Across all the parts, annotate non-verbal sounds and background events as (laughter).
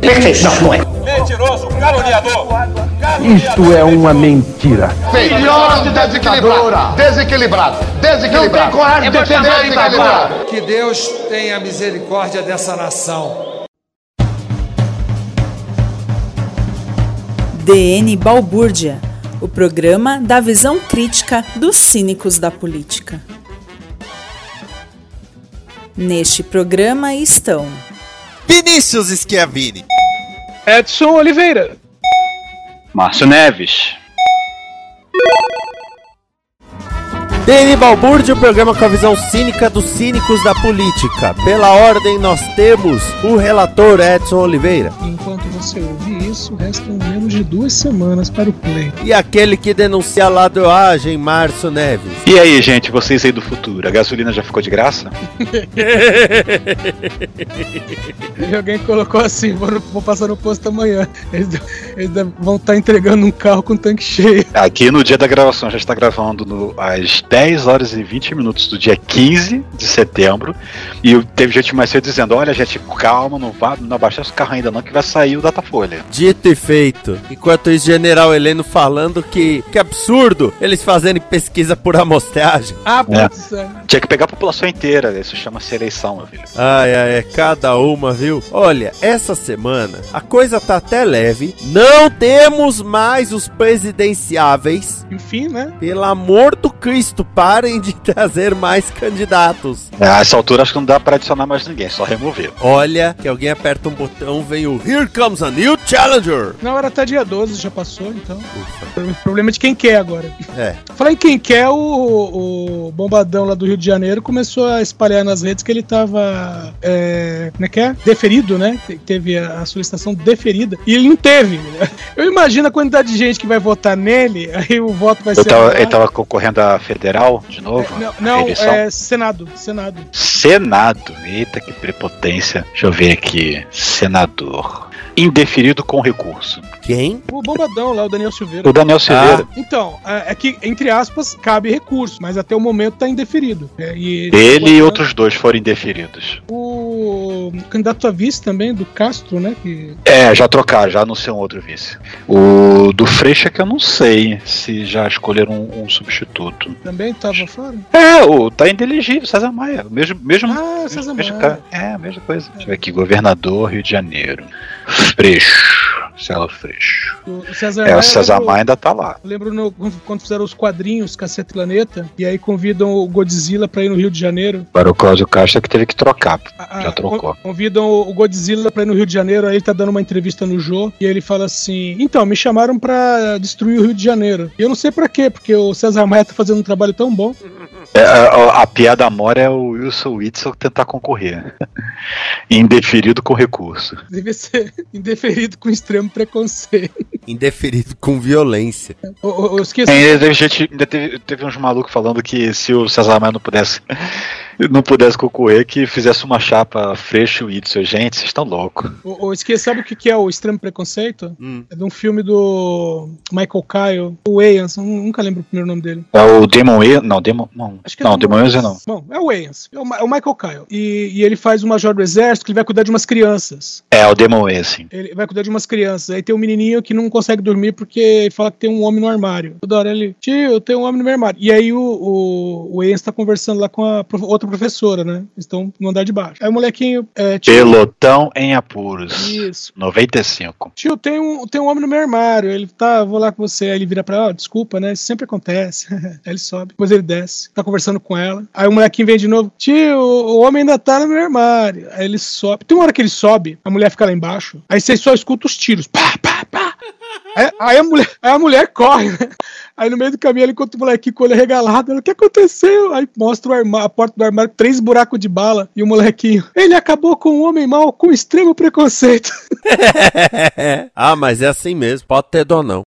Perfeição, não é? Mentiroso, caluniador. Isto é uma mentira. Filhote desequilibrado. Desequilibrado. Desequilibrado. Não tem coragem de defender desequilibrado. Que Deus tenha misericórdia dessa nação. DN Balbúrdia, o programa da visão crítica dos cínicos da política. Neste programa estão Vinícius Schiavini. Edson Oliveira. Márcio Neves. DN Balbúrdia, o programa com a visão cínica dos cínicos da política. Pela ordem, nós temos o relator Edson Oliveira. Enquanto você ouve isso, restam menos de duas semanas para o play. E aquele que denuncia a ladroagem, Márcio Neves. E aí, gente, vocês aí do futuro, a gasolina já ficou de graça? (laughs) E alguém colocou assim: vou, no- vou passar no posto amanhã. Eles, eles vão estar entregando um carro com tanque cheio. Aqui no dia da gravação, gente está gravando no- às 10 horas e 20 minutos do dia 15 de setembro. E teve gente mais cedo dizendo: Olha, gente, calma, não, vá, não abaixar o carro ainda não, que vai sair o Datafolha. Dito e feito. Enquanto isso, General Heleno falando que, que absurdo eles fazerem pesquisa por amostragem. Ah, É. é. Tinha que pegar a população inteira, isso chama-se eleição, meu filho. Ai, ai, é cada uma, viu? Olha, essa semana a coisa tá até leve. Não temos mais os presidenciáveis. Enfim, né? Pelo amor do Cristo, parem de (laughs) trazer mais candidatos. É, A essa altura acho que não dá pra adicionar mais ninguém, só remover. Olha, que alguém aperta um botão, vem o Here Comes a New Challenger. Não, era até dia 12, já passou, então. O problema é de quem quer agora. É. Falar em quem quer, o, o bombadão lá do Rio de Janeiro começou a espalhar nas redes que ele tava. É, como é que é? Deferido, né? Te- Teve a, a solicitação deferida. E ele não teve. né? Eu imagino a quantidade de gente que vai votar nele, aí o voto vai Eu ser. tava, ele tava concorrendo à federal de novo? Não, não é Senado. Senado. Senado. Eita, que prepotência. Deixa eu ver aqui. Senador. Indeferido com recurso. Quem? O bombadão lá, o Daniel Silveira. O Daniel Silveira. Então, é é que, entre aspas, cabe recurso, mas até o momento tá indeferido. É, e Ele e outros dois foram indeferidos. O candidato a vice também, do Castro, né? Que... É, já trocaram, já anunciou um outro vice. O do Freixa que eu não sei se já escolheram um, um substituto. Também tava fora. É, o tá inelegível, César Maia. O mesmo, mesmo, Ah, César mesmo Maia. cara. É, a mesma coisa. Deixa eu ver aqui, governador Rio de Janeiro. Freixo. Freixo. O César É, Maia, o César ainda tá lá. Lembro no- quando fizeram os quadrinhos Cacete Planeta, e aí convidam o Godzilla pra ir no Rio de Janeiro. Agora o Cláudio Castro que teve que trocar. Ah, Já trocou. con- Convidam o Godzilla pra ir no Rio de Janeiro, aí ele tá dando uma entrevista no Jô, e ele fala assim: Então, me chamaram pra destruir o Rio de Janeiro. E eu não sei pra quê, porque o César Maia tá fazendo um trabalho tão bom. É, a, a piada mora é o Wilson Witzel tentar concorrer. (laughs) Indeferido com recurso. Devia ser indeferido com extremo preconceito. Indeferido com violência. Eu, eu- eu esqueci. Ainda teve gente, ainda teve, teve uns malucos falando que se o César Maia não pudesse, não pudesse concorrer, que fizesse uma chapa Freixo e Witzel. Gente, vocês estão loucos. Eu, eu esqueci, sabe o que que é o extremo preconceito? Hum. É de um filme do Michael Kyle, o Wayans, eu nunca lembro o primeiro nome dele. É o Demon E? Não, Demon. Não, Acho que é não Demon Wayans não. Bom, é o Wayans, é o, é o Michael Kyle. E, e ele faz o major do exército que ele vai cuidar de umas crianças. É, o Demon E, sim. Ele vai cuidar de umas crianças. Aí tem um menininho que não consegue dormir porque fala que tem um homem no armário. Toda hora ele, tio, tem um homem no meu armário. E aí o, o, o Wayans tá conversando lá com a outra professora, né? Estão no andar de baixo. Aí o molequinho. É, tio, Pelotão em apuros. Isso. 95. Tio, tem um, tem um homem no meu armário. Ele tá, vou lá com você. Aí ele vira pra ela, ó, desculpa, né? Isso sempre acontece. (laughs) Aí ele sobe. Depois ele desce. Tá conversando com ela. Aí o molequinho vem de novo. Tio, o homem ainda tá no meu armário. Aí ele sobe. Tem uma hora que ele sobe, a mulher fica lá embaixo. Aí você só escuta os tiros. Pá, pá, pá. Aí, aí a mulher, aí a mulher corre, né? Aí no meio do caminho ela encontra o molequinho com o olho regalado. Ela, o que aconteceu? Aí mostra armário, a porta do armário, três buracos de bala. E o molequinho, ele acabou com um homem mau com extremo preconceito. (laughs) ah, mas é assim mesmo. Pode ter dó não.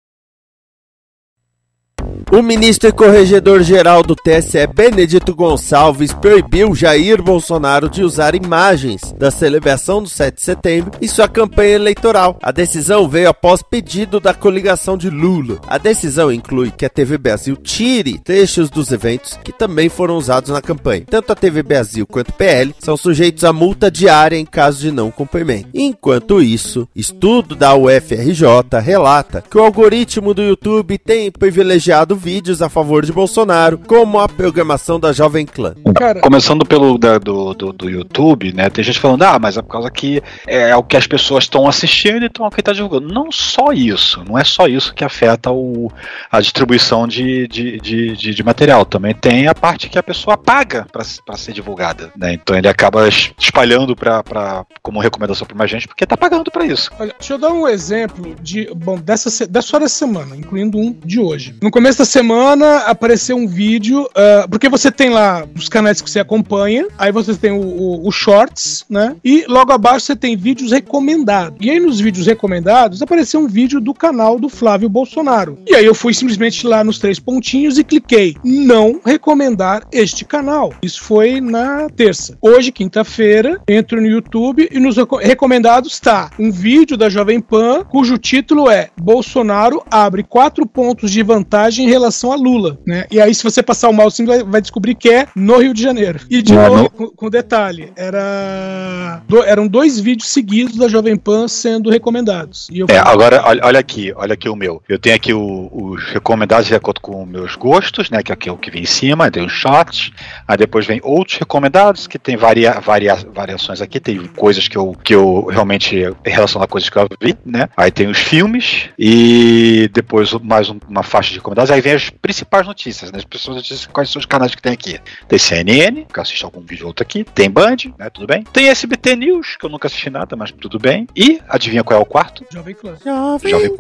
O ministro e corregedor-geral do TSE, Benedito Gonçalves, proibiu Jair Bolsonaro de usar imagens da celebração do 7 de setembro em sua campanha eleitoral. A decisão veio após pedido da coligação de Lula. A decisão inclui que a TV Brasil tire trechos dos eventos que também foram usados na campanha. Tanto a TV Brasil quanto o PL são sujeitos a multa diária em caso de não cumprimento. Enquanto isso, estudo da UFRJ relata que o algoritmo do YouTube tem privilegiado vídeos a favor de Bolsonaro, como a programação da Jovem Clã. Cara, Começando pelo da- do, do, do YouTube, né? Tem gente falando, ah, mas é por causa que é o que as pessoas estão assistindo, então é o que está divulgando. Não só isso, não é só isso que afeta o, a distribuição de, de, de, de- de material. Também tem a parte que a pessoa paga para ser divulgada, né? Então ele acaba es- espalhando pra, pra, como recomendação para mais gente, porque tá pagando para isso. Olha, deixa eu dar um exemplo de, bom, dessa, dessa só dessa semana, incluindo um de hoje. No começo da semana apareceu um vídeo, ah, porque você tem lá os canais que você acompanha, aí você tem o, o- o Shorts, né? E logo abaixo você tem vídeos recomendados. E aí nos vídeos recomendados apareceu um vídeo do canal do Flávio Bolsonaro. E aí eu fui simplesmente lá nos três pontinhos e cliquei não recomendar este canal. Isso foi na terça. Hoje, quinta-feira, entro no YouTube e nos reco- recomendados está um vídeo da Jovem Pan cujo título é Bolsonaro abre quatro pontos de vantagem em relação a Lula, né? E aí se você passar o mouse vai, vai descobrir que é no Rio de Janeiro. E de Ah, novo, com, com detalhe, era do- eram dois vídeos seguidos da Jovem Pan sendo recomendados. E É, falei, agora, olha, olha aqui, olha aqui o meu. Eu tenho aqui o- os recomendados de acordo com meus gostos, né? Que aqui é o que vem em cima, tem os shots, aí depois vem outros recomendados, que tem varia, varia, variações aqui, tem coisas que eu, que eu realmente relaciono a coisas que eu vi, né? Aí tem os filmes e depois mais um- uma faixa de recomendados, aí vem as principais notícias, né? As principais notícias, quais são os canais que tem aqui. Tem CNN, que eu assisto algum vídeo ou outro aqui, tem Band, né? Tudo bem. Tem SBT News, que eu nunca assisti nada, mas tudo bem. E, adivinha qual é o quarto? Jovem Clã. Jovem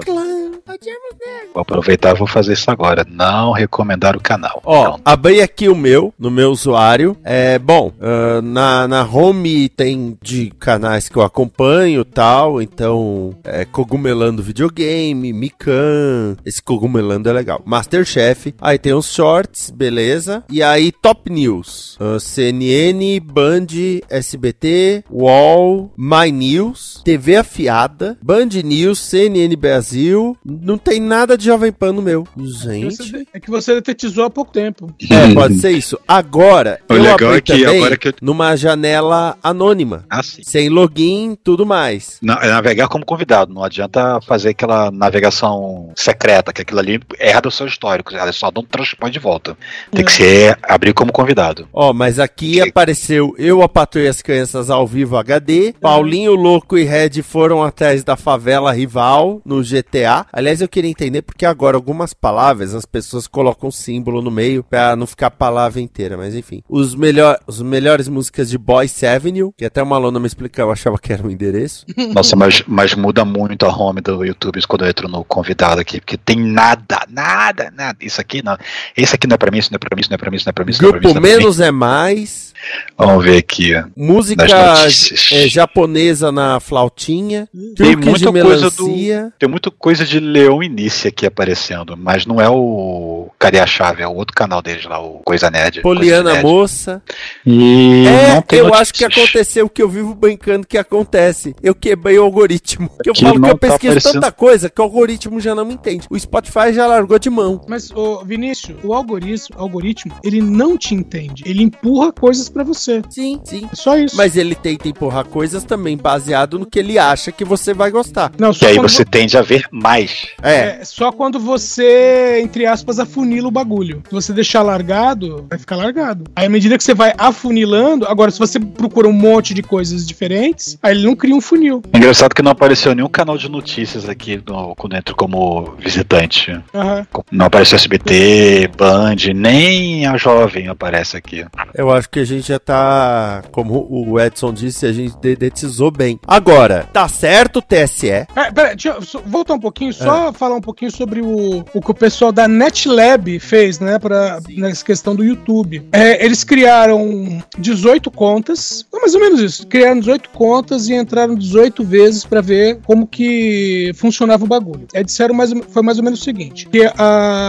Vou aproveitar e vou fazer isso agora. Não recomendar o canal. Ó, abri aqui o meu, no meu usuário. É, bom, ah, na, na home tem de canais que eu acompanho tal, então é Cogumelando Videogame, Mikan, esse Cogumelando é legal. Masterchef, aí tem os shorts, beleza. E aí Top News, ah, CNN, Band, SBT, UOL, My News, TV Afiada, Band News, CNN Brasil, não tem nada de Jovem Pan no meu. Gente... É que você detetizou há pouco tempo. É, pode ser isso. Agora, O eu legal abri é que também agora que eu- numa janela anônima. Ah, sim. Sem login, tudo mais. Na- é navegar como convidado, não adianta fazer aquela navegação secreta, que aquilo ali erra o seu histórico, ela só dá um transpõe de volta. Tem que ser abrir como convidado. Ó, mas aqui apareceu Eu, a Patrulha e as Crianças ao vivo HD. Paulinho, Louco e Red foram atrás da favela rival no GTA. Aliás, eu queria entender porque agora algumas palavras as pessoas colocam símbolo no meio pra não ficar a palavra inteira, mas enfim. Os, melhor, os melhores músicas de Boyce Avenue, que até uma aluna me explicou, eu achava que era um endereço. (laughs) Nossa, mas, mas muda muito a home do YouTube quando eu entro no convidado aqui, porque tem nada, nada, nada. Isso aqui não. Esse aqui não é pra mim, isso não é pra mim, isso não é pra mim, isso não é pra mim, isso não é pra mim. Grupo isso é. Menos é Mais. Vamos ver aqui. ó. Música é, japonesa na flautinha. Tem truque muita de coisa do. Tem muita coisa de Leão Início aqui aparecendo, mas não é o Cadê a Chave? É o outro canal deles lá, o Coisa Nerd. Poliana Coisa Nerd. Moça. E É, não tem eu notícias. acho que aconteceu o que eu vivo brincando que acontece. Eu quebrei o algoritmo. (laughs) Que eu falo que eu tá pesquiso aparecendo. tanta coisa que o algoritmo já não me entende. O Spotify já largou de mão. Mas, ô, Vinícius, o algoritmo, algoritmo, ele não te entende. Ele empurra coisas pra você. Sim, sim. É só isso. Mas ele tenta empurrar coisas também baseado no que ele acha que você vai gostar. Não, E aí você tende a ver mais. É. É só quando você, entre aspas, afunila o bagulho. Se você deixar largado, vai ficar largado. Aí à medida que você vai afunilando, agora se você procura um monte de coisas diferentes, aí ele não cria um funil. Engraçado que não apareceu nenhum canal de notícias aqui no, quando entro como visitante. Aham. Não apareceu SBT, Band, nem a jovem aparece aqui. Eu acho que a gente já tá, como o Edson disse, a gente dedetizou bem. Agora, tá certo o TSE? É, pera, deixa eu voltar um pouquinho, só falar um pouquinho sobre o, o que o pessoal da NetLab fez, né, pra, nessa questão do YouTube. É, eles criaram 18 contas, não, mais ou menos isso, criaram 18 contas e entraram 18 vezes pra ver como que funcionava o bagulho. Aí disseram mais, foi mais ou menos o seguinte, que a,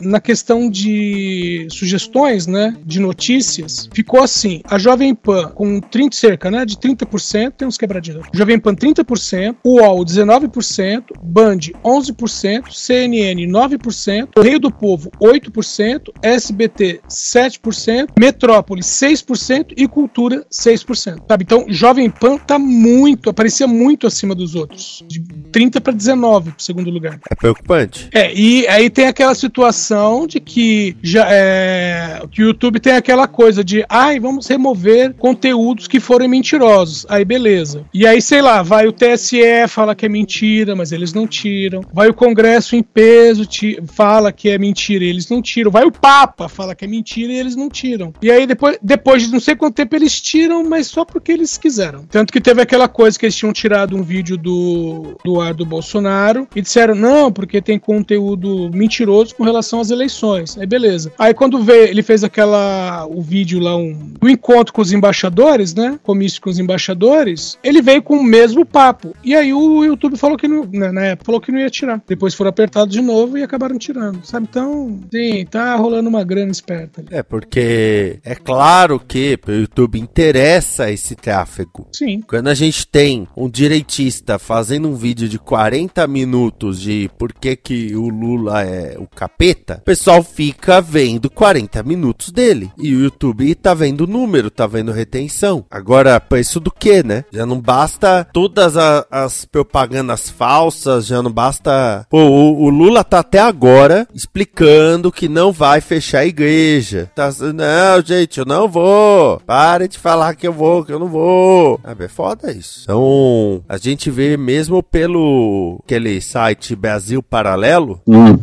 na questão de sugestões, né, de notícias, ficou assim, a Jovem Pan com 30, cerca, né, de 30%, tem uns quebradinhos. Jovem Pan 30%, UOL 19%, Band 11%, CNN 9%, Correio do Povo 8%, SBT 7%, Metrópole 6% e Cultura 6%. Sabe? Então, Jovem Pan tá muito, aparecia muito acima dos outros, de 30 para 19 pro segundo lugar. É preocupante. É, e aí tem aquela situação de que já é, que o YouTube tem aquela coisa de, ai, vamos remover conteúdos que forem mentirosos. Aí beleza. E aí, sei lá, vai o TSE fala que é mentira, mas eles não tiram. Vai o Congresso em peso fala que é mentira, eles não tiram. Vai o Papa fala que é mentira e eles não tiram. E aí depois, depois de não sei quanto tempo eles tiram, mas só porque eles quiseram. Tanto que teve aquela coisa que eles tinham tirado um vídeo do, do ar do Bolsonaro e disseram, não, porque tem conteúdo mentiroso com relação às eleições. Aí beleza. Aí quando vê, ele fez aquela o vídeo lá, um, o encontro com os embaixadores, né? Comício com os embaixadores, ele veio com o mesmo papo. E aí o YouTube falou que não, né, na época, falou que não ia tirar. Depois foram apertados de novo e acabaram tirando, sabe? Então, sim, tá rolando uma grana esperta ali. É, porque é claro que pro YouTube interessa esse tráfego. Sim. Quando a gente tem um direitista fazendo um vídeo de 40 minutos de por que, que o Lula é o capeta, o pessoal fica vendo 40 minutos dele. E o YouTube tá vendo número, tá vendo retenção. Agora, preço do que, né? Já não basta todas a- as propagandas falsas, já não basta. Pô, o, o Lula tá até agora explicando que não vai fechar a igreja. Tá, não, gente, eu não vou. Pare de falar que eu vou, que eu não vou. Ah, é foda isso. Então, a gente vê mesmo pelo aquele site Brasil Paralelo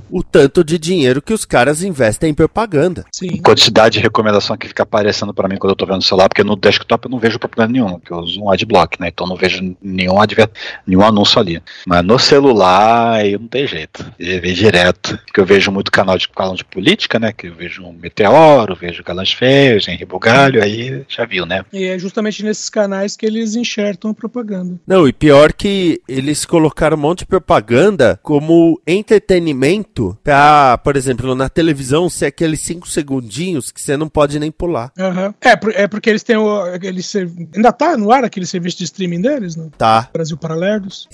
o tanto de dinheiro que os caras investem em propaganda. Sim. Quantidade de recomendação que fica aparecendo pra mim quando eu tô vendo o celular, porque no desktop eu não vejo propaganda nenhuma, porque eu uso um adblock, né? Então eu não vejo nenhum, adver... nenhum anúncio ali. Mas no celular aí não tem jeito. Eu vejo direto. Porque eu vejo muito canal de canal de política, né? Que eu vejo um Meteoro, vejo Galãs Feios, Henri Bugalho, aí já viu, né? E é justamente nesses canais que eles enxertam a propaganda. Não, e pior que eles colocaram um monte de propaganda como entretenimento pra, por exemplo, na televisão ser aqueles 5 segundinhos que você não pode nem pular. Aham. É, é porque eles têm o. Ser... Ainda tá no ar aquele serviço de streaming deles, não? Tá. Brasil Paralerdos.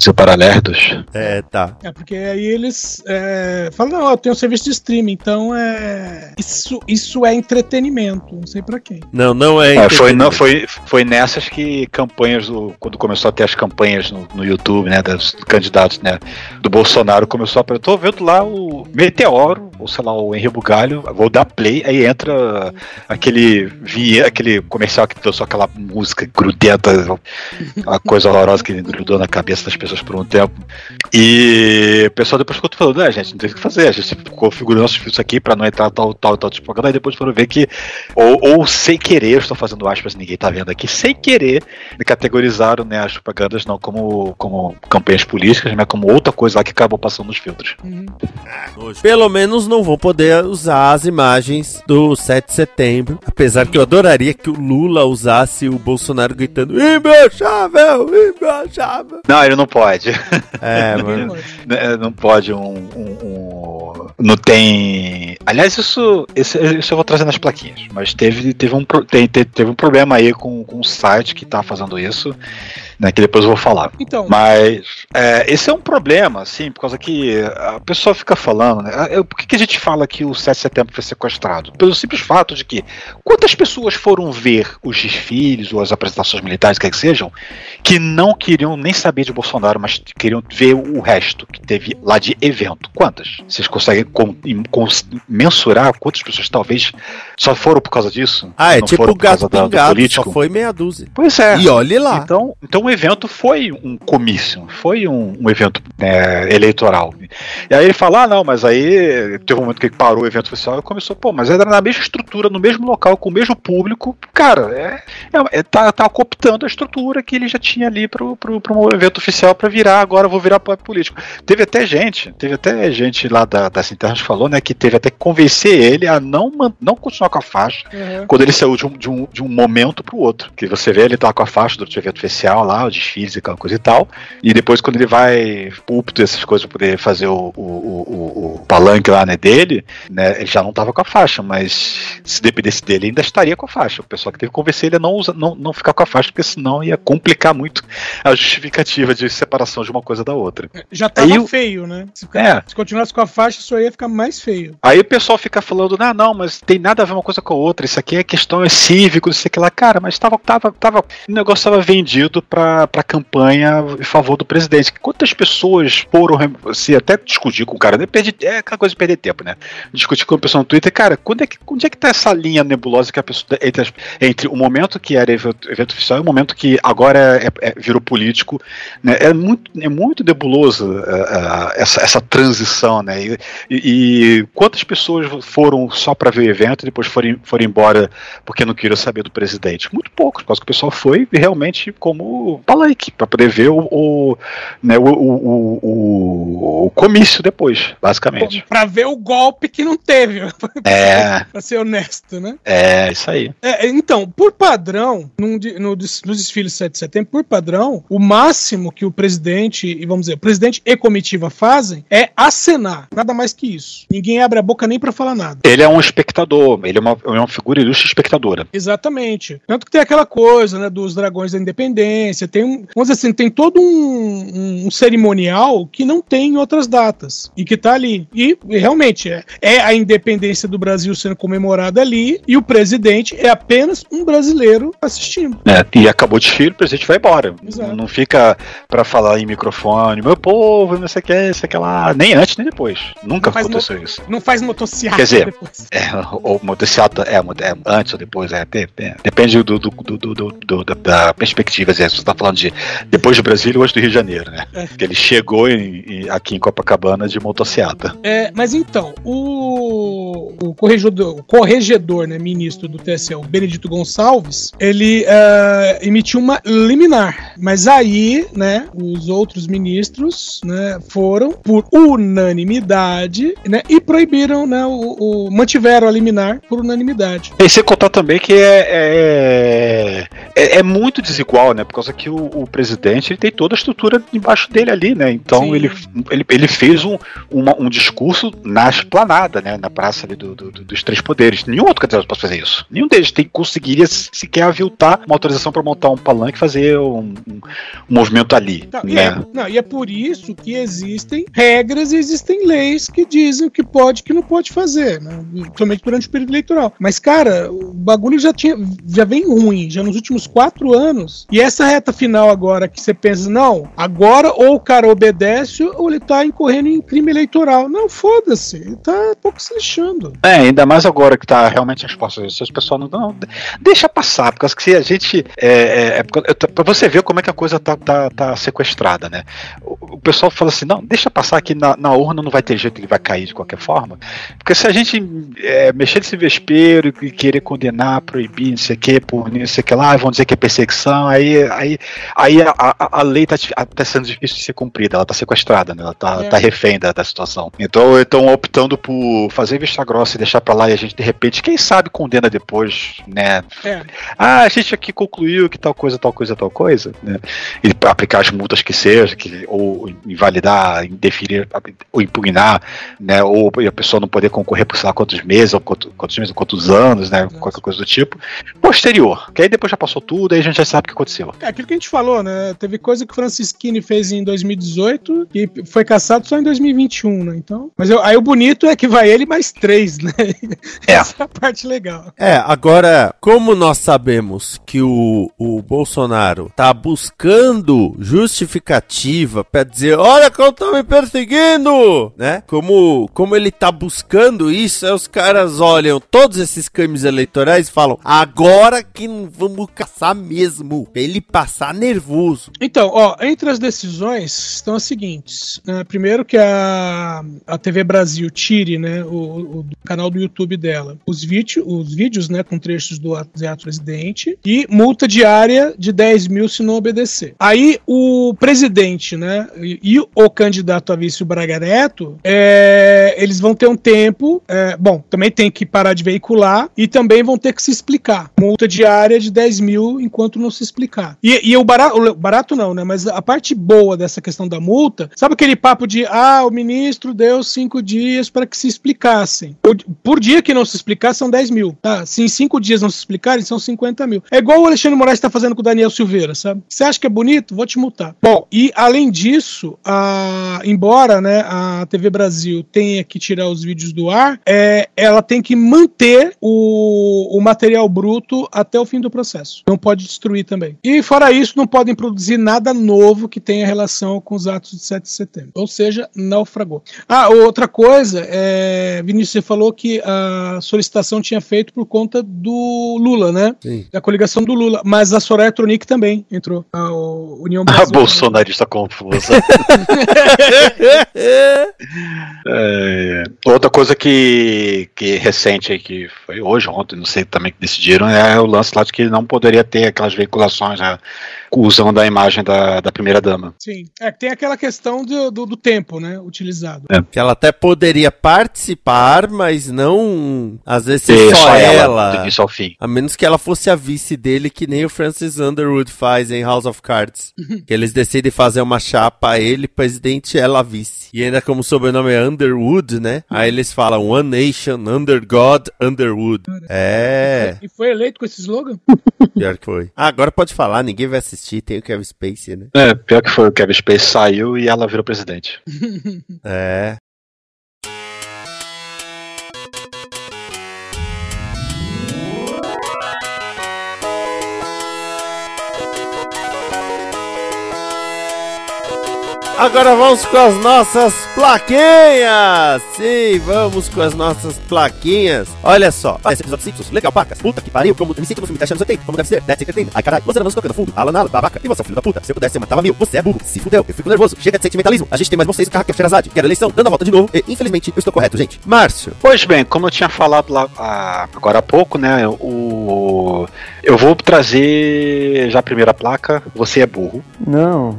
Seu Paralerdos. É, tá. É, porque aí eles é, falam, não, eu tenho um serviço de streaming, então é. Isso, isso é entretenimento, não sei pra quem. Não, não é. É, foi, não, foi, foi nessas que campanhas, do, quando começou a ter as campanhas no, no YouTube, né, dos candidatos, né, do Bolsonaro, começou a... Eu tô vendo lá o Meteoro, ou sei lá, o Henri Bugalho, vou dar play, aí entra aquele, aquele comercial que deu só aquela música grudenta, uma coisa horrorosa que grudou na cabeça das pessoas por um tempo. E o pessoal depois ficou falando, né, gente, não tem o que fazer, a gente configurou nossos filtros aqui pra não entrar tal, tal, tal propaganda, aí depois foram ver que, ou, ou sem querer, eu estou fazendo aspas, ninguém tá vendo aqui, sem querer, categorizaram né, as propagandas não como, como campanhas políticas, mas como outra coisa lá que acabou passando nos filtros. Pelo menos não vou poder usar as imagens do 7 de setembro. Apesar que eu adoraria que o Lula usasse o Bolsonaro gritando imbrochável, imbrochável. Não, ele não pode. É, (laughs) mano. Né, Não pode um, um- um- Não tem. Aliás, isso, isso, isso eu vou trazer nas plaquinhas. Mas teve, teve, um, tem- te- teve um problema aí com, com um site que tá fazendo isso. né, que depois eu vou falar. Então. Mas é, esse é um problema, assim, por causa que a pessoa fica falando, né? Eu, por que, que a gente fala que o 7 de setembro foi sequestrado? Pelo simples fato de que quantas pessoas foram ver os desfiles ou as apresentações militares, quer que sejam, que não queriam nem saber de Bolsonaro, mas queriam ver o resto que teve lá de evento? Quantas? Vocês conseguem com, com, mensurar quantas pessoas talvez só foram por causa disso? Ah, é tipo o gato da- pingado, político? só foi meia dúzia. Pois é. E olhe lá. Então, então o evento foi um comício, foi um, um evento né, eleitoral. E aí ele fala, ah, não, mas aí teve um momento que ele parou o evento oficial e começou, pô, mas era na mesma estrutura, no mesmo local, com o mesmo público. Cara, é, é, é- tá, tá cooptando a estrutura que ele já tinha ali pro um evento oficial pra virar, agora vou virar político. Teve até gente, teve até gente lá da, internas que falou, né, que teve até que convencer ele a não, não continuar com a faixa Uhum. quando ele saiu de um, de um, de um momento pro outro. Que você vê ele tá com a faixa durante o evento oficial lá, o desfiles e aquela coisa e tal. E depois, quando ele vai púlpito, essas coisas, pra poder fazer o, o, o, o- palanque lá né, dele, né, ele já não tava com a faixa, mas se dependesse dele, ainda estaria com a faixa. O pessoal que teve que convencer ele a não, usa, não, não ficar com a faixa, porque senão ia complicar muito a justificativa de separação de uma coisa da outra. Já tava Aí feio, né? Se, É. se continuasse com a faixa, só ia ficar mais feio. Aí o pessoal fica falando, não, não, mas tem nada a ver uma coisa com a outra, isso aqui é questão é cívico, não sei o que lá. Cara, mas tava, tava, tava, o negócio tava vendido pra, pra campanha em favor do presidente. Quantas pessoas foram, se até discutir com o cara, né, perdi- é aquela coisa de perder tempo, né? Discutir com a pessoa no Twitter, cara, quando é que, onde é que tá essa linha nebulosa que a pessoa, entre, as- entre o momento que era evento, evento oficial e o momento que agora é, é- virou político, né? É muito, é muito nebuloso é, é, essa, essa transição, né? E, e- e quantas pessoas foram só para ver o evento e depois foram, foram embora porque não queriam saber do presidente? Muito poucos, por causa que o pessoal foi realmente como palanque, para poder ver o, o, né, o, o, o- comício depois, basicamente. Pra ver o golpe que não teve. (laughs) É. pra ser honesto, né? É, isso aí. É, então, por padrão, num no, nos desfiles 7 de setembro, por padrão, o máximo que o presidente, e vamos dizer, o presidente e comitiva fazem é acenar. Nada mais que isso. Ninguém abre a boca nem pra falar nada. Ele é um espectador, ele é uma, é uma figura ilustre espectadora. Exatamente. Tanto que tem aquela coisa, né, dos dragões da independência, tem um, vamos dizer assim, tem todo um, um- cerimonial que não tem em outras datas e que tá ali. E realmente é, é a independência do Brasil sendo comemorada ali e o presidente é apenas um brasileiro assistindo. né? E acabou o desfile, o presidente vai embora. Exato. Não fica pra falar em microfone, meu povo, não sei o que, não sei o que lá. Nem antes, nem depois. Nunca Não faz aconteceu isso. Não faz motocicleta Quer dizer, depois. É, ou motocicleta, é, mo- é, antes ou depois, é, de- depende do, do- do- do- da, perspectiva. assim, Você tá falando de depois do Brasil ou antes do Rio de Janeiro, né? É. Que ele chegou em- em- aqui em Copacabana de motocicleta. É, mas então, o, o corregedor, o corregedor né, ministro do TSE, o Benedito Gonçalves, ele eh, emitiu uma liminar. Mas aí, né, os outros ministros né, foram por unanimidade né, e proibiram, né, o, o- mantiveram a liminar por unanimidade. E sem contar também que é, é, é, é muito desigual, né? Por causa que o, o presidente ele tem toda a estrutura embaixo dele ali, né? Então Sim. ele, ele, ele fez um, uma- um discurso na esplanada, né? Na praça ali do, do- do- dos três poderes. Nenhum outro candidato pode fazer isso. Nenhum deles tem, conseguiria sequer aviltar uma autorização para montar um palanque e fazer um, um- movimento ali. Não, e, né? é, não, e é por isso que existem regras e existem leis que dizem o que pode e o que não pode fazer, né? Somente durante o período eleitoral. Mas, cara, o bagulho já tinha, já vem ruim, já nos últimos quatro anos. E essa reta final agora que você pensa, não, agora ou o cara obedece ou ele tá incorrendo em crime eleitoral. Não, foda-se, ele tá pouco se lixando. É, ainda mais agora que tá realmente as postas. Se as pessoas não, não. Deixa passar, porque que se a gente. É, é, é, pra você ver como é que a coisa tá, tá, tá sequestrada, né? O, o pessoal fala assim: não, deixa passar que na, na urna não vai ter jeito, ele vai cair de qualquer forma. Porque se a gente é, mexer nesse vespeiro e querer condenar, proibir, não sei o que, por não sei o que lá, vão dizer que é perseguição, aí, aí, aí a, a, a lei tá, dif- tá sendo difícil de ser cumprida, ela tá sequestrada, né? Ela tá, É. tá refém da, da situação. Então estão optando por fazer vista grossa e deixar pra lá e a gente, de repente, quem sabe condena depois, né? É. Ah, a gente aqui concluiu que tal coisa, tal coisa, tal coisa, né? E aplicar as multas que seja, que, ou invalidar, indeferir, ou impugnar, né? Ou a pessoa não poder concorrer por sei lá quantos meses, ou quantos, quantos meses, ou quantos anos, né? Qualquer coisa do tipo. Posterior, que aí depois já passou tudo, aí a gente já sabe o que aconteceu. É aquilo que a gente falou, né? Teve coisa que o Francisquini fez em 2018 e foi caçado só em 2021, né? Então. Mas eu, aí o bonito é que vai ele mais três, né? É. Essa é a parte legal. É, agora, como nós sabemos que o, o Bolsonaro tá buscando justificativa pra dizer, olha como estão me perseguindo, né? Como, como ele tá buscando isso, aí os caras olham todos esses crimes eleitorais e falam, agora que não vamos caçar mesmo, pra ele passar nervoso. Então, ó, entre as decisões estão as seguintes. né? primeiro que a, a TV Brasil tire, né, o, o canal do YouTube dela, os, vídeo, os vídeos, né, com trechos do ato presidente e multa diária de 10 mil se não obedecer. Aí o presidente, né, e, e o candidato a vice, o Braga Neto, é, eles vão ter um tempo, é, bom, também tem que parar de veicular e também vão ter que se explicar. Multa diária de 10 mil enquanto não se explicar. E, e o barato, barato não, né, mas a parte boa dessa questão da multa, sabe aquele papo de, ah, o ministro deu cinco dias para que se explicassem. Por, por dia que não se explicar, são 10 mil. Tá? Se em cinco dias não se explicarem, são 50 mil. É igual o Alexandre Moraes está fazendo com o Daniel Silveira, sabe? Você acha que é bonito? Vou te multar. Bom, e além disso, a, embora né, a TV Brasil tenha que tirar os vídeos do ar, é, ela tem que manter o, o material bruto até o fim do processo. Não pode destruir também. E fora isso, não podem produzir nada novo que tenha relação com os atos de 7 de setembro. Ou seja, naufragou. Ah, outra coisa, é, Vinícius, você falou que a solicitação tinha feito por conta do Lula, né? Sim. Da coligação do Lula. Mas a Soraya Tronic também entrou. A União (laughs) A Brasil. bolsonarista confusa. (laughs) (laughs) É, outra coisa que, que recente aí, que foi hoje, ontem, não sei também que decidiram, é o lance lá de que não poderia ter aquelas veiculações né, usando a imagem da, da primeira dama. Sim. É que tem aquela questão do, do, do tempo, né? Utilizado. Que ela até poderia participar, mas não. Às vezes ser só, só ela, ela. do início ao fim. A menos que ela fosse a vice dele, que nem o Francis Underwood faz em House of Cards. que eles decidem fazer uma chapa, ele presidente, ela vice. E ainda como o sobrenome é Underwood, né? Aí eles falam One Nation, Under God, Underwood. É, E foi eleito com esse slogan? (laughs) pior que foi. Ah, agora pode falar, ninguém vai assistir, tem o Kevin Spacey, né? É, pior que foi o Kevin Space saiu e ela virou presidente. (laughs) É. Agora vamos com as nossas plaquinhas! Sim, vamos com as nossas plaquinhas. Olha só, esse episódio Simpsons, legal, pacas. Puta que pariu, como me sinto no filme 10 anos 80, como deve ser, Dead Secret Ai caralho, você levando tocando fundo, Alan Alan, babaca, e você é um filho da puta. Se eu pudesse, eu matava mil, você é burro, se fudeu, eu fico nervoso, chega de sentimentalismo. A gente tem mais vocês Raquel Sherazade, quero eleição, dando a volta de novo, e infelizmente eu estou correto, gente. Márcio, Pois bem, como eu tinha falado lá ah, agora há pouco, né? O, eu vou trazer já a primeira placa. Você é burro. Não.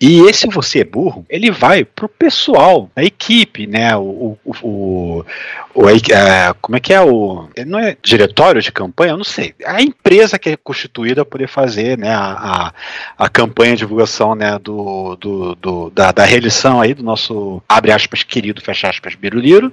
E esse você é burro, ele vai pro pessoal, a equipe, né? O, o, o, o- como é que é o. Não é diretório de campanha? Eu não sei. A empresa que é constituída poder fazer né, a, a, a campanha de divulgação né, do, do, do- da, da reeleição aí do nosso, abre aspas, querido, fecha aspas, Biruliro,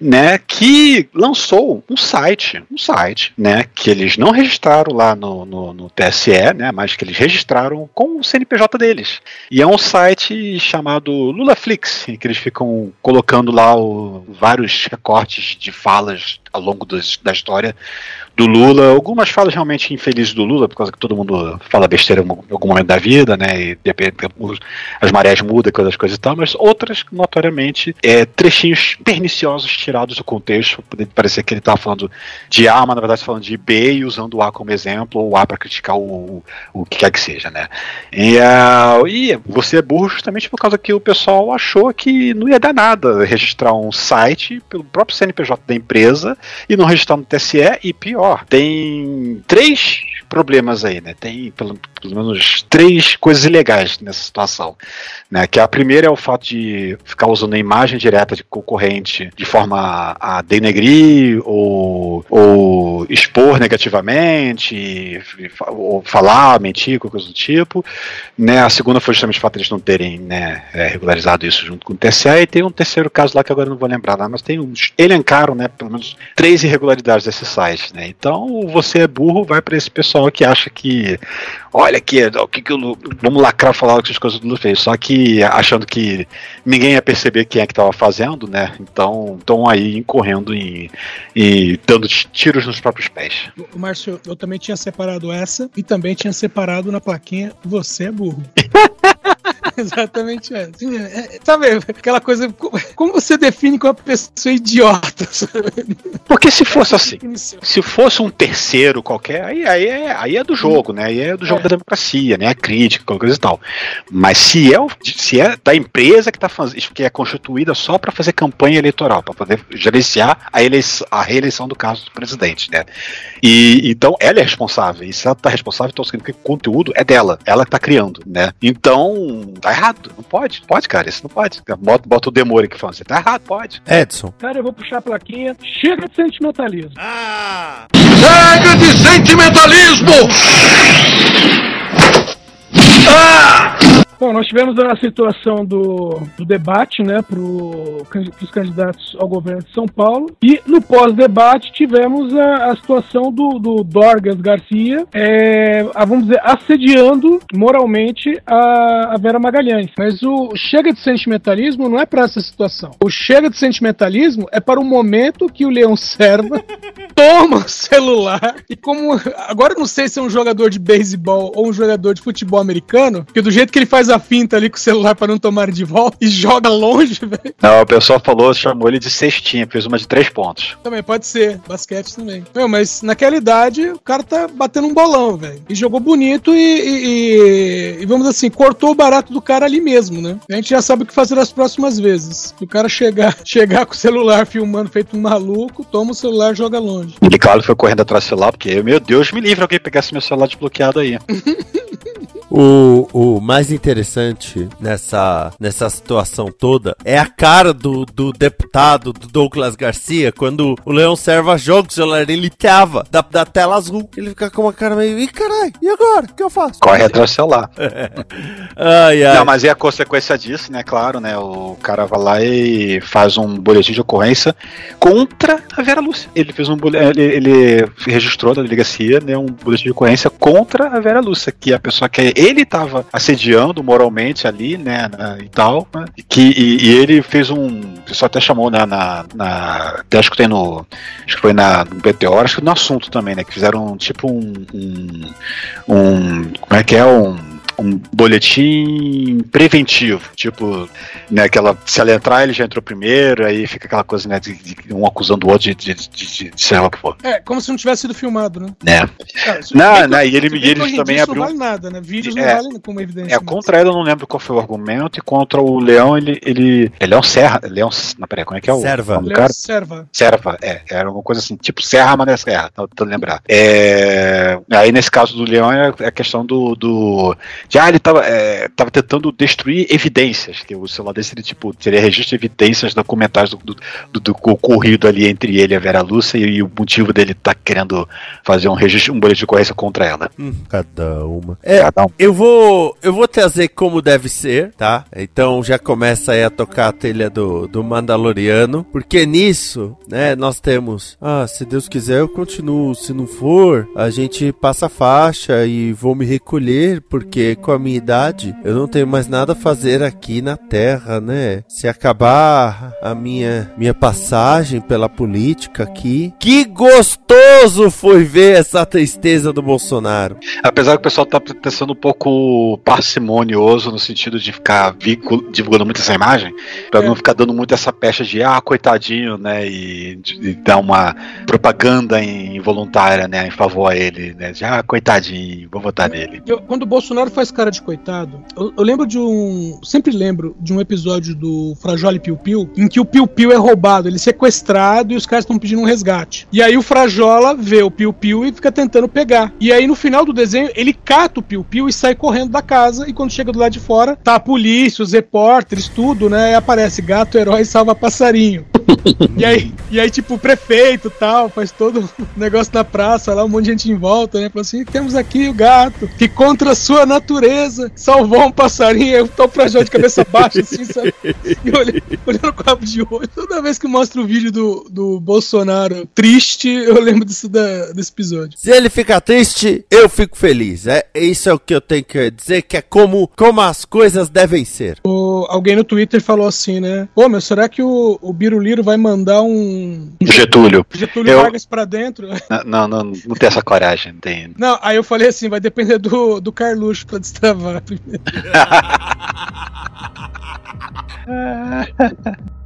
né? Que lançou um site, um site, né? Que eles não registraram lá no, no, no TSE, né? Mas que eles registraram com o CNPJ deles. E é um site chamado LulaFlix, em que eles ficam colocando lá o- vários recortes de falas ao longo da história do Lula. Algumas falas realmente infelizes do Lula, por causa que todo mundo fala besteira em algum momento da vida, né? E de repente as marés mudam, aquelas coisas e tal, mas outras, notoriamente, é, trechinhos perniciosos tirados do contexto. Poderia parecer que ele estava falando de A, mas na verdade falando de B e usando o A como exemplo, ou o A para criticar o, o que quer que seja, né? E, uh, e você é burro justamente por causa que o pessoal achou que não ia dar nada registrar um site pelo próprio CNPJ da empresa e não registrar no TSE e pior, tem três problemas aí, né? Tem pelo, pelo menos três coisas ilegais nessa situação. Né? Que a primeira é o fato de ficar usando a imagem direta de concorrente de forma a denegrir ou, ou expor negativamente, ou falar, mentir, qualquer coisa do tipo. Né? A segunda foi justamente o fato de eles não terem né, é, regularizado isso junto com o TCE, e tem um terceiro caso lá que agora não vou lembrar lá, mas tem uns. Elencaram, né, pelo menos três irregularidades desse site. Né? Então, você é burro, vai para esse pessoal que acha que olha aqui, o que, que o vamos lacrar falar que as coisas Lula fez. Só que achando que ninguém ia perceber quem é que estava fazendo, né? Então estão aí incorrendo e, e dando tiros nos próprios pés. O Márcio, eu também tinha separado essa e também tinha separado na plaquinha Você é burro. (laughs) (laughs) Exatamente essa. É, sabe, aquela coisa. Como você define que uma pessoa idiota? (laughs) Porque se fosse assim, se fosse um terceiro qualquer, aí, aí, é, aí é do jogo, né? Aí é do jogo é. da democracia, né? A crítica, qualquer coisa e tal. Mas se é, se é da empresa que, tá fazendo, que é constituída só para fazer campanha eleitoral, para poder gerenciar a, eleição, a reeleição do caso do presidente, né? E então ela é responsável. E se ela tá responsável, então significa que o conteúdo é dela, ela que tá criando, né? Então, tá errado. Não pode. Pode, cara. Isso não pode. Bota, bota o demônio que fala. Você tá errado, pode. Edson. Cara, eu vou puxar a plaquinha. Chega de sentimentalismo. Ah! Chega de sentimentalismo! Ah! Bom, nós tivemos a situação do, do debate, né, para os candidatos ao governo de São Paulo. E no pós-debate tivemos a, a, situação do, do Dorgas Garcia, é, a, vamos dizer, assediando moralmente a, a, Vera Magalhães. Mas o chega de sentimentalismo não é para essa situação. O chega de sentimentalismo é para o momento que o Leão Serva (laughs) toma o celular e como agora eu não sei se é um jogador de beisebol ou um jogador de futebol americano, porque do jeito que ele faz faz a finta ali com o celular para não tomar de volta e joga longe, velho. Não, o pessoal falou, chamou ele de cestinha, fez uma de três pontos. Também pode ser, basquete também. Meu, mas naquela idade o cara tá batendo um bolão, velho. E jogou bonito e, e, e, vamos assim, cortou o barato do cara ali mesmo, né? A gente já sabe o que fazer as próximas vezes. O cara chegar, (laughs) chegar com o celular filmando feito um maluco, toma o celular e joga longe. E claro, foi correndo atrás do celular, porque, meu Deus, me livre alguém pegasse meu celular desbloqueado aí. (laughs) O, o mais interessante nessa, nessa situação toda é a cara do, do deputado, do Douglas Garcia, quando o Leão Serva joga o celular, ele tava da, da tela azul. Ele fica com uma cara meio, ih, caralho, e agora? O que eu faço? Corre atrás do celular. (laughs) ai, ai. Não, mas é a consequência disso, né? Claro, né? O cara vai lá e faz um boletim de ocorrência contra a Vera Lúcia. Ele fez um ele, ele registrou na delegacia, né? Um boletim de ocorrência contra a Vera Lúcia, que é a pessoa que é ele estava assediando moralmente ali, né, na, e tal, né, que, e, e, ele fez um, pessoal até chamou né, na, na, acho que tem no, acho que foi na, no BTO, acho que no assunto também, né, que fizeram tipo um, um, um como é que é, um um boletim preventivo, tipo, né, aquela, se ela entrar, ele já entrou primeiro, aí fica aquela coisa, né, de, de um acusando o outro de, de, de, de, de sei lá o que for. É, como se não tivesse sido filmado, né? Né. É, não, não, e ele, e eles também abriu... não vale nada, né? Vídeos não é, valem como evidência. É, contra ele eu não lembro qual foi o argumento, e contra o Leão, ele, ele, é um Serra, Leão, não, peraí, como é que é o Serva. nome do cara? Serva. Serva, é, era alguma coisa assim, tipo Serra, mas não é Serra, tô, tô lembrar. É, aí nesse caso do Leão é a questão do, do de, ah, ele tava, é, estava tentando destruir evidências, que o celular desse ele, tipo, teria registro de evidências documentais do, do, do, do ocorrido ali entre ele e a Vera Lúcia e, e o motivo dele estar tá querendo fazer um registro, um boletim de ocorrência contra ela. Hum, cada uma. É, cada um. Eu vou eu vou trazer como deve ser, tá? Então já começa aí a tocar a telha do, do Mandaloriano, porque nisso, né, nós temos, ah, se Deus quiser eu continuo, se não for, a gente passa a faixa e vou me recolher, porque com a minha idade, eu não tenho mais nada a fazer aqui na Terra, né? Se acabar a minha, minha passagem pela política aqui. Que gostoso foi ver essa tristeza do Bolsonaro. Apesar que o pessoal tá sendo um pouco parcimonioso no sentido de ficar divulgando muito essa imagem, para é. não ficar dando muito essa pecha de ah, coitadinho, né? E, de, dar uma propaganda involuntária, né? Em favor a ele, né? De ah, coitadinho, vou votar nele. Eu, quando o Bolsonaro faz cara de coitado, eu, eu, lembro de um. Sempre lembro de um episódio do Frajoli Piu Piu, em que o Piu Piu é roubado, ele é sequestrado e os caras estão pedindo um resgate. E aí o Frajola vê o Piu Piu e fica tentando pegar. E aí no final do desenho, ele cata o Piu Piu e sai correndo da casa. E quando chega do lado de fora, tá a polícia, os repórteres, tudo, né? E aparece gato, herói, salva passarinho. (laughs) e aí, e aí, tipo, o prefeito tal, faz todo o negócio na praça, lá um monte de gente em volta, né? Fala assim: temos aqui o gato, que contra a sua natureza salvou um passarinho. Eu tô pra de cabeça (laughs) baixa, assim, sabe? E olhando, olhando com o de olho. Toda vez que mostra o vídeo do, do Bolsonaro triste, eu lembro disso da, desse episódio. Se ele ficar triste, eu fico feliz. É, isso é o que eu tenho que dizer, que é como, como as coisas devem ser. O, alguém no Twitter falou assim, né? Pô, meu, será que o, o Biruliro vai mandar um. Getúlio. Getúlio eu... Vargas pra dentro? Não, não, não, não tem essa coragem, tem. Não, aí eu falei assim: vai depender do, do Carluxo pra destravar primeiro. (laughs) (laughs)